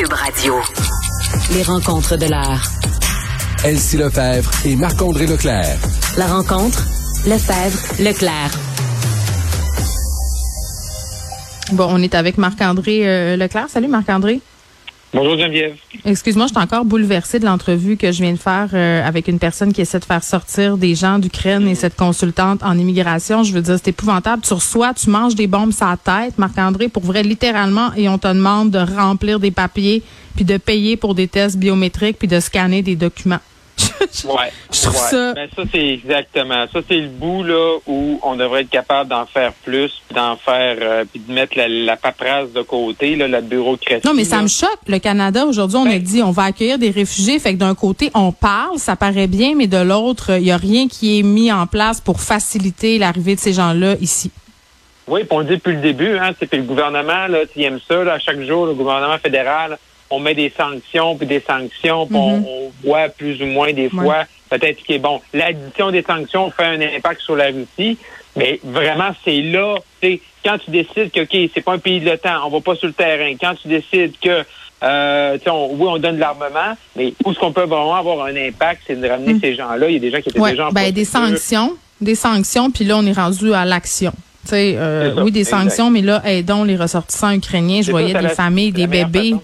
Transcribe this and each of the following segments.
Cube Radio. Les rencontres de l'art. Elsie Lefebvre et Marc-André Leclerc. La rencontre, Lefebvre, Leclerc. Bon, on est avec Marc-André euh, Leclerc. Salut Marc-André. Bonjour Geneviève. Excuse-moi, je suis encore bouleversée de l'entrevue que je viens de faire euh, avec une personne qui essaie de faire sortir des gens d'Ukraine et cette consultante en immigration. Je veux dire, c'est épouvantable. Tu reçois, tu manges des bombes sur la tête, Marc-André, pour vrai, littéralement, et on te demande de remplir des papiers, puis de payer pour des tests biométriques, puis de scanner des documents. ouais. Je trouve ça. Ça, c'est exactement. Ça, c'est le bout là où on devrait être capable d'en faire plus, puis d'en faire, euh, puis de mettre la, la paperasse de côté, là, la bureaucratie. Non, mais ça là. me choque. Le Canada, aujourd'hui, on a Ben- dit on va accueillir des réfugiés. Fait que d'un côté, on parle, ça paraît bien, mais de l'autre, il n'y a rien qui est mis en place pour faciliter l'arrivée de ces gens-là ici. Oui, puis on le dit depuis le début, hein, c'est le gouvernement, là, tu aimes ça, là, chaque jour, le gouvernement fédéral, on met des sanctions, puis des sanctions, puis on, on voit plus ou moins des Ouais. fois, peut-être que bon, l'addition des sanctions fait un impact sur la Russie, mais vraiment, c'est là, tu sais, quand tu décides que, OK, c'est pas un pays de l'OTAN, on va pas sur le terrain, quand tu décides que, euh, tu sais, on- oui, on donne de l'armement, mais où est-ce qu'on peut vraiment avoir un impact, c'est de ramener ces gens-là? Il y a des gens qui étaient Ouais, déjà en ben, des sanctions, des sanctions, puis là, on est rendu à l'action. Tu sais, euh, ça, oui, des exact. sanctions, mais là, aidons les ressortissants ukrainiens. Je voyais ça, des la- familles, des bébés. façon.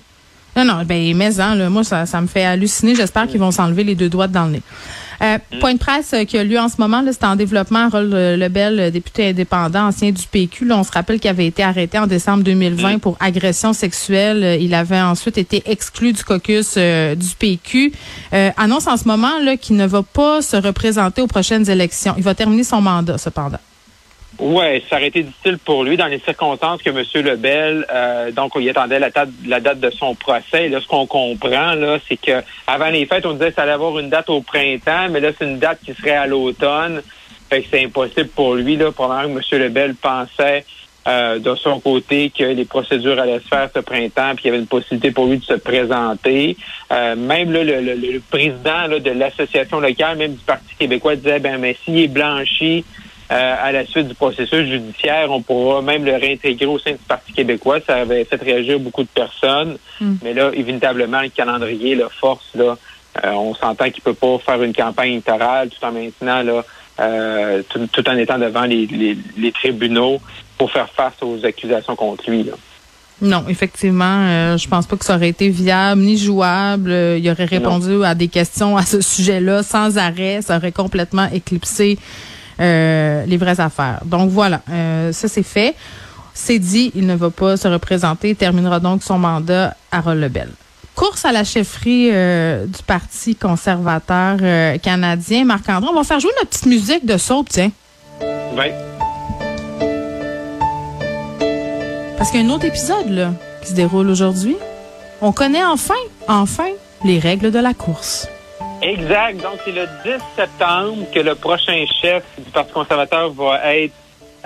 Non, non, ben, mais hein, là, moi, ça, ça me fait halluciner. J'espère qu'ils vont s'enlever les deux doigts dans le nez. Euh, Mm. Point de presse euh, qui a lieu en ce moment, là, c'est en développement. Lebel, euh, député indépendant, ancien du PQ. Là, on se rappelle qu'il avait été arrêté en décembre 2020 Mm. pour agression sexuelle. Il avait ensuite été exclu du caucus euh, du PQ. Euh, annonce en ce moment là qu'il ne va pas se représenter aux prochaines élections. Il va terminer son mandat, cependant. Ouais, ça aurait été difficile pour lui dans les circonstances que M. Lebel, euh, donc il attendait la date, la date de son procès. Là, ce qu'on comprend, là, c'est que avant les fêtes, on disait que ça allait avoir une date au printemps, mais là, c'est une date qui serait à l'automne. Fait que c'est impossible pour lui, là, probablement que M. Lebel pensait euh, de son côté que les procédures allaient se faire ce printemps, puis qu'il y avait une possibilité pour lui de se présenter. Euh, même là, le, le- le président là, de l'association locale, même du Parti québécois, disait ben mais s'il est blanchi euh, à la suite du processus judiciaire, on pourra même le réintégrer au sein du Parti québécois. Ça avait fait réagir beaucoup de personnes. Mm. Mais là, évitablement, le calendrier, la force, là, euh, on s'entend qu'il peut pas faire une campagne électorale tout en maintenant là, euh, tout, tout en étant devant les, les, les tribunaux pour faire face aux accusations contre lui. Là. Non, effectivement, euh, je pense pas que ça aurait été viable ni jouable. Euh, il aurait répondu à des questions à ce sujet-là sans arrêt. Ça aurait complètement éclipsé les vraies affaires. Donc voilà, euh, ça c'est fait. C'est dit, il ne va pas se représenter. Il terminera donc son mandat à Lebel. Course à la chefferie euh, du Parti conservateur euh, canadien. Marc-André, on va faire jouer notre petite musique de saut, tiens. Ouais. Parce qu'il y a un autre épisode là, qui se déroule aujourd'hui. On connaît enfin, enfin, les règles de la course. Exact. Donc, c'est le 10 septembre que le prochain chef du Parti conservateur va être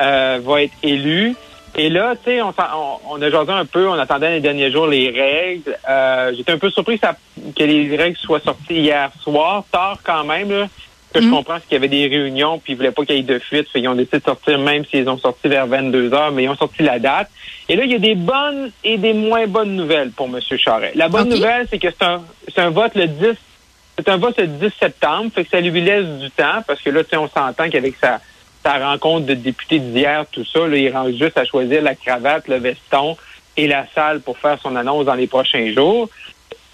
euh, va être élu. Et là, tu sais, on, a jasé un peu, on attendait les derniers jours les règles. Euh, J'étais un peu surpris que, ça- que les règles soient sorties hier soir, tard quand même. Là. Que je Mm. comprends, qu'il y avait des réunions, puis ils voulaient pas qu'il y ait de fuite. Fait qu'ils ont décidé de sortir, même s'ils ont sorti vers 22 heures, mais ils ont sorti la date. Et là, il y a des bonnes et des moins bonnes nouvelles pour M. Charest. La bonne nouvelle, c'est que c'est un, un vote le 10 c'est un vote le 10 septembre, fait que ça lui laisse du temps, parce que là, tu sais, on s'entend qu'avec sa, sa rencontre de députés d'hier, tout ça, là, il rend juste à choisir la cravate, le veston et la salle pour faire son annonce dans les prochains jours.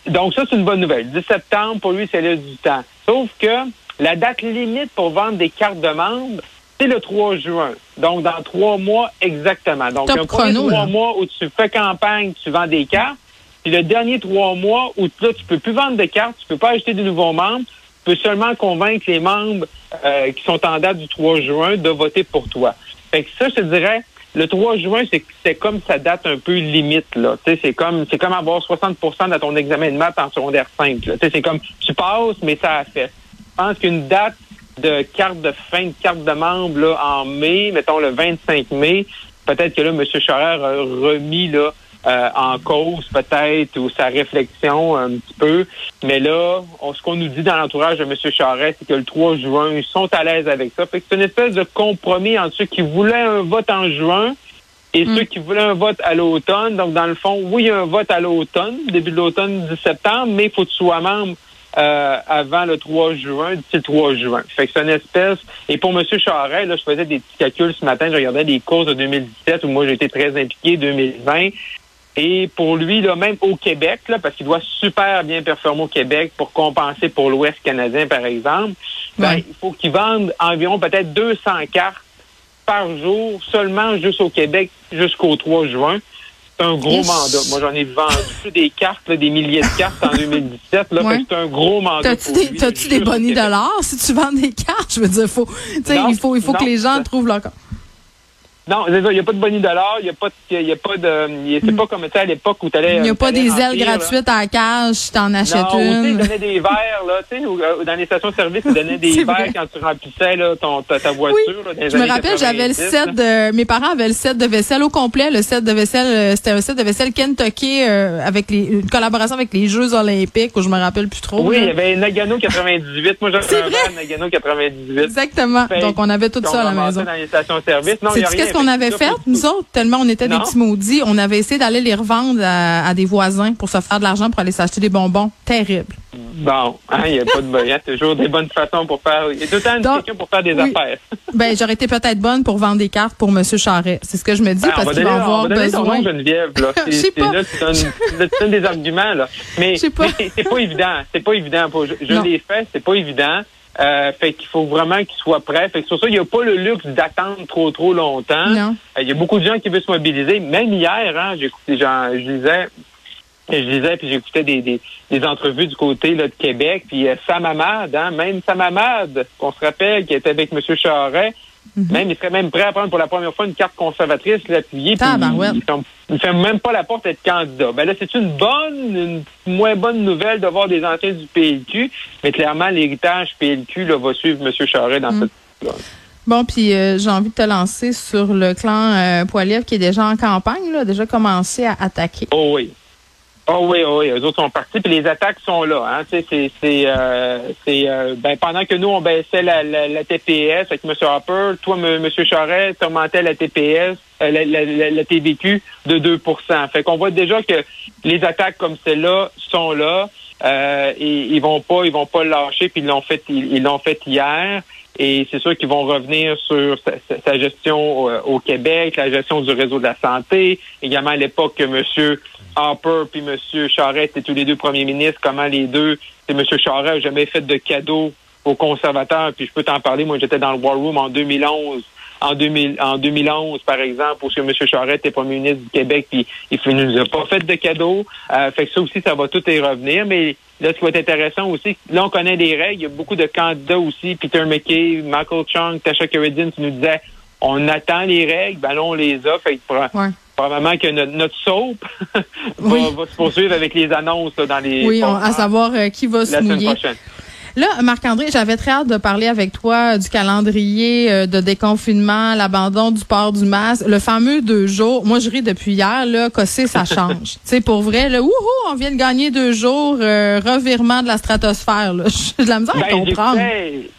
Donc ça, c'est une bonne nouvelle. 10 septembre, pour lui, ça laisse du temps. Sauf que la date limite pour vendre des cartes de membres, c'est le 3 juin. Donc, dans trois mois exactement. Donc, Top un premier chrono, trois là. mois où tu fais campagne, tu vends des cartes. Puis le dernier trois mois où là, tu peux plus vendre de cartes, tu peux pas acheter de nouveaux membres, tu peux seulement convaincre les membres euh, qui sont en date du 3 juin de voter pour toi. Fait que ça, je te dirais, le 3 juin, c'est c'est comme sa date un peu limite. là. C'est comme c'est comme avoir 60% de ton examen de maths en secondaire 5. là. Tu sais, C'est comme tu passes, mais ça a fait. Je pense qu'une date de carte de fin de carte de membre là, en mai, mettons le 25 mai, peut-être que là, M. Charest a remis là, euh, en cause peut-être ou sa réflexion un petit peu. Mais là, on- ce qu'on nous dit dans l'entourage de M. Charest, c'est que le 3 juin, ils sont à l'aise avec ça. Fait que c'est une espèce de compromis entre ceux qui voulaient un vote en juin et ceux qui voulaient un vote à l'automne. Donc, dans le fond, oui, il y a un vote à l'automne, début de l'automne du septembre, mais il faut que tu sois membre euh, avant le 3 juin, d'ici le 3 juin. Fait que c'est une espèce. Et pour M. Charest, là, je faisais des petits calculs ce matin, je regardais des courses de 2017 où moi j'ai été très impliqué, 2020. Et pour lui, là, même au Québec, là, parce qu'il doit super bien performer au Québec pour compenser pour l'Ouest canadien, par exemple, ben, il faut qu'il vende environ peut-être 200 cartes par jour seulement juste au Québec jusqu'au 3 juin. C'est un gros mandat. Moi, j'en ai vendu des cartes, des milliers de cartes en 2017. Là, C'est un gros mandat. T'as-tu des, t'as-tu des bonnies de l'or si tu vends des cartes? Je veux dire, faut, il faut, il faut que les gens trouvent leur non, il n'y a pas de bonnie dollar, il n'y a pas de, il y a pas de, c'est pas comme à l'époque où tu allais. Il n'y a pas des ailes gratuites à la cage, tu t'en achètes non, une. ils donnaient des verres, là, tu sais, euh, dans les stations-service, ils donnaient des verres quand tu remplissais, là, ton, ta, voiture, oui. Je me rappelle, j'avais le set de, mes parents avaient le set de vaisselle au complet, le set de vaisselle, euh, c'était un set de vaisselle Kentucky, euh, avec les, une collaboration avec les Jeux Olympiques, où je me rappelle plus trop. Oui, il y avait Nagano 98. Moi, j'avais un verre Nagano 98. Exactement. Donc, on avait tout ça à la maison. dans les stations-service. Non, qu'est-ce qu'on avait fait? nous autres, tellement on était des petits maudits, on avait essayé d'aller les revendre à, des voisins pour se faire de l'argent pour aller s'acheter des bonbons. Terrible. Bon, hein, il n'y a pas de il y a toujours des bonnes façons pour faire. Il y a tout le temps pour faire des affaires. ben, j'aurais été peut-être bonne pour vendre des cartes pour M. Charret. C'est ce que je me dis ben, parce qu'il va avoir besoin. Geneviève, là. C'est, pas. C'est un, des arguments, là. Mais, c'est pas évident. C'est pas évident. Je, je l'ai fait, c'est pas évident. Euh, fait qu'il faut vraiment qu'il soit prêt. Fait que sur ça, il n'y a pas le luxe d'attendre trop, trop longtemps. Euh, il y a beaucoup de gens qui veulent se mobiliser. Même hier, hein, j'écoutais, je disais, je disais, puis j'écoutais des, des, des, entrevues du côté là, de Québec, puis euh, Sam Hamad, hein, même Sam Hamad, qu'on se rappelle, qui était avec M. Charret, Mhm. Même, il serait même prêt à prendre pour la première fois une carte conservatrice, l'appuyer. Ah, ben ouais. Il ne fait même pas la porte d'être candidat. Ben là, c'est une bonne, une moins bonne nouvelle de voir des anciens du PLQ, mais clairement, l'héritage PLQ là, va suivre M. Charest dans mhm. cette Bon, puis euh, j'ai envie de te lancer sur le clan euh, qui est déjà en campagne, là, déjà commencé à attaquer. Oh oui. Oh oui, oh oui, eux autres sont partis, puis les attaques sont là. Hein. C'est, euh, euh, ben, pendant que nous, on baissait la, la, TPS avec M. Hopper, toi, M. Charest, tu augmentais la TPS, euh, la, la, la, TVQ de 2% Fait qu'on voit déjà que les attaques comme celle-là sont là. Euh, ils vont pas, ils vont pas lâcher, puis ils l'ont fait, ils l'ont fait hier. Et c'est sûr qu'ils vont revenir sur sa, gestion euh, au Québec, la gestion du réseau de la santé. Également à l'époque que M. Harper puis M. Charest étaient tous les deux premiers ministres, comment les deux, M. Charest n'a jamais fait de cadeau aux conservateurs. Puis je peux t'en parler, moi j'étais dans le War Room en 2011 en, 2000, en 2011, par exemple, où M. Charest était premier ministre du Québec, puis il ne nous a pas fait de cadeau. Euh, fait que ça aussi, ça va tout y revenir. Mais Là, ce qui va être intéressant aussi, là, on connaît les règles. Il y a beaucoup de candidats aussi. Peter McKay, Michael Chung, Tasha Keredin, qui nous disaient on attend les règles, ben là, on les a. Fait que probablement que notre, notre soap va, se poursuivre avec les annonces dans les. Oui, à savoir euh, qui va se mouiller. Là, Marc-André, j'avais très hâte de parler avec toi du calendrier euh, de déconfinement, l'abandon du port du masque, le fameux deux jours. Moi, je ris depuis hier, là, qu'aussi ça change. tu sais, pour vrai, là, wouhou, on vient de gagner deux jours, euh, revirement de la stratosphère, là. J'ai de la misère à ben, comprendre.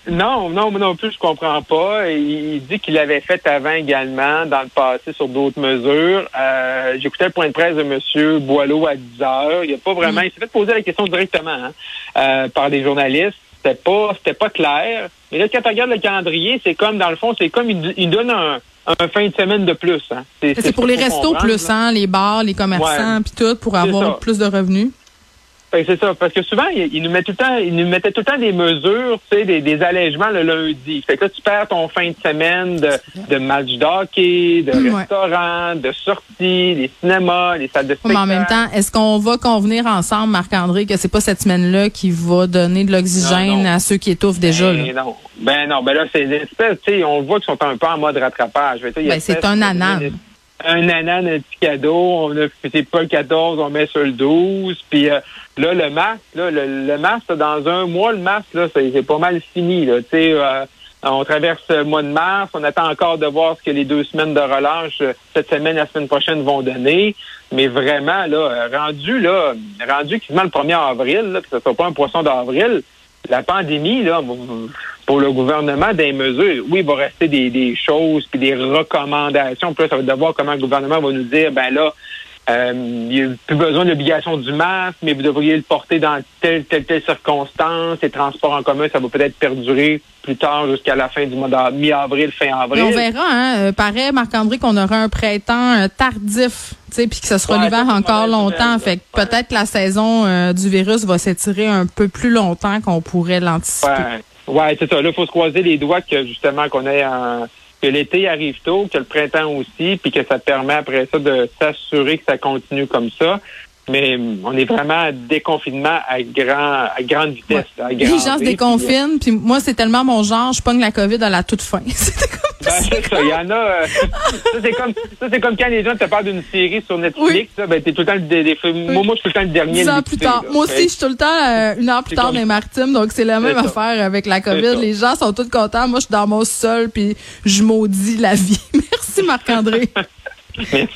Non, non, moi non plus, je comprends pas. Il, dit qu'il l'avait fait avant également, dans le passé, sur d'autres mesures. Euh, J'écoutais le point de presse de M. Boileau à 10 heures. Il a pas vraiment, mm. il s'est fait poser la question directement hein, euh, par des journalistes c'était pas c'était pas clair. Mais là, quand tu regardes le calendrier, c'est comme, dans le fond, c'est comme il, donne un, un, fin de semaine de plus. Hein. C'est pour les restos plus, hein, les bars, les commerçants, puis tout, pour avoir plus de revenus. Ben, c'est ça, parce que souvent, ils, nous mettent tout le temps, ils nous mettaient tout le temps des mesures, tu sais, des, des allègements le lundi. Fait que là, tu perds ton fin de semaine de, de match d'hockey, de restaurants, de sorties, des cinémas, les salles de spectacle. Mais en même temps, est-ce qu'on va convenir ensemble, Marc-André, que c'est pas cette semaine-là qui va donner de l'oxygène à ceux qui étouffent déjà? Ben, non. Ben non, ben là, c'est une espèce, tu sais, on voit qu'ils sont un peu en mode rattrapage. Ben, c'est un anan un anan, un petit cadeau, on a c'est pas le 14, on met sur le 12, puis euh, là le masque, là, le, masque dans un mois le masque là c'est pas mal fini là, tu sais euh, on traverse le mois de mars, on attend encore de voir ce que les deux semaines de relâche euh, cette semaine, la semaine prochaine vont donner. Mais vraiment, là, rendu là, rendu quasiment le 1er avril, là, que ce soit pas un poisson d'avril, la pandémie, là, pour le gouvernement des mesures. Oui, il va rester des, des choses puis des recommandations. Puis là, ça va devoir comment le gouvernement va nous dire, ben là, euh, il n'y a plus besoin de l'obligation du masque, mais vous devriez le porter dans telle, telle, telle circonstance. Les transports en commun, ça va peut-être perdurer plus tard jusqu'à la fin du mois de mi-avril, fin avril. on verra, hein. Euh, paraît, Marc-André, qu'on aura un printemps euh, tardif, tu sais, puis que ce sera Ouais, l'hiver encore longtemps. Fait que. Ouais. peut-être que la saison euh, du virus va s'étirer un peu plus longtemps qu'on pourrait l'anticiper. Ouais, ouais c'est ça. Là, il faut se croiser les doigts que justement qu'on ait un que l'été arrive tôt, que le printemps aussi, puis que ça permet après ça de s'assurer que ça continue comme ça. Mais on est vraiment à déconfinement à grand à grande vitesse. à Les gens se déconfinent, puis moi, c'est tellement mon genre, je pogne la COVID à la toute fin. Ben, c'est ça, il y en a. euh, ça, c'est comme, ça, comme quand les gens te parlent d'une série sur Netflix. là, ben, t'es tout le temps le, des, des moi, moi, je suis tout le temps le dernier. dix ans plus tard. là. Moi aussi, je suis tout le temps euh, une heure plus tard comme- dans les maritimes, donc c'est la même affaire avec la COVID. Les gens sont tous contents. Moi, je suis dans mon sol, puis je maudis la vie. Merci, Marc-André. Merci.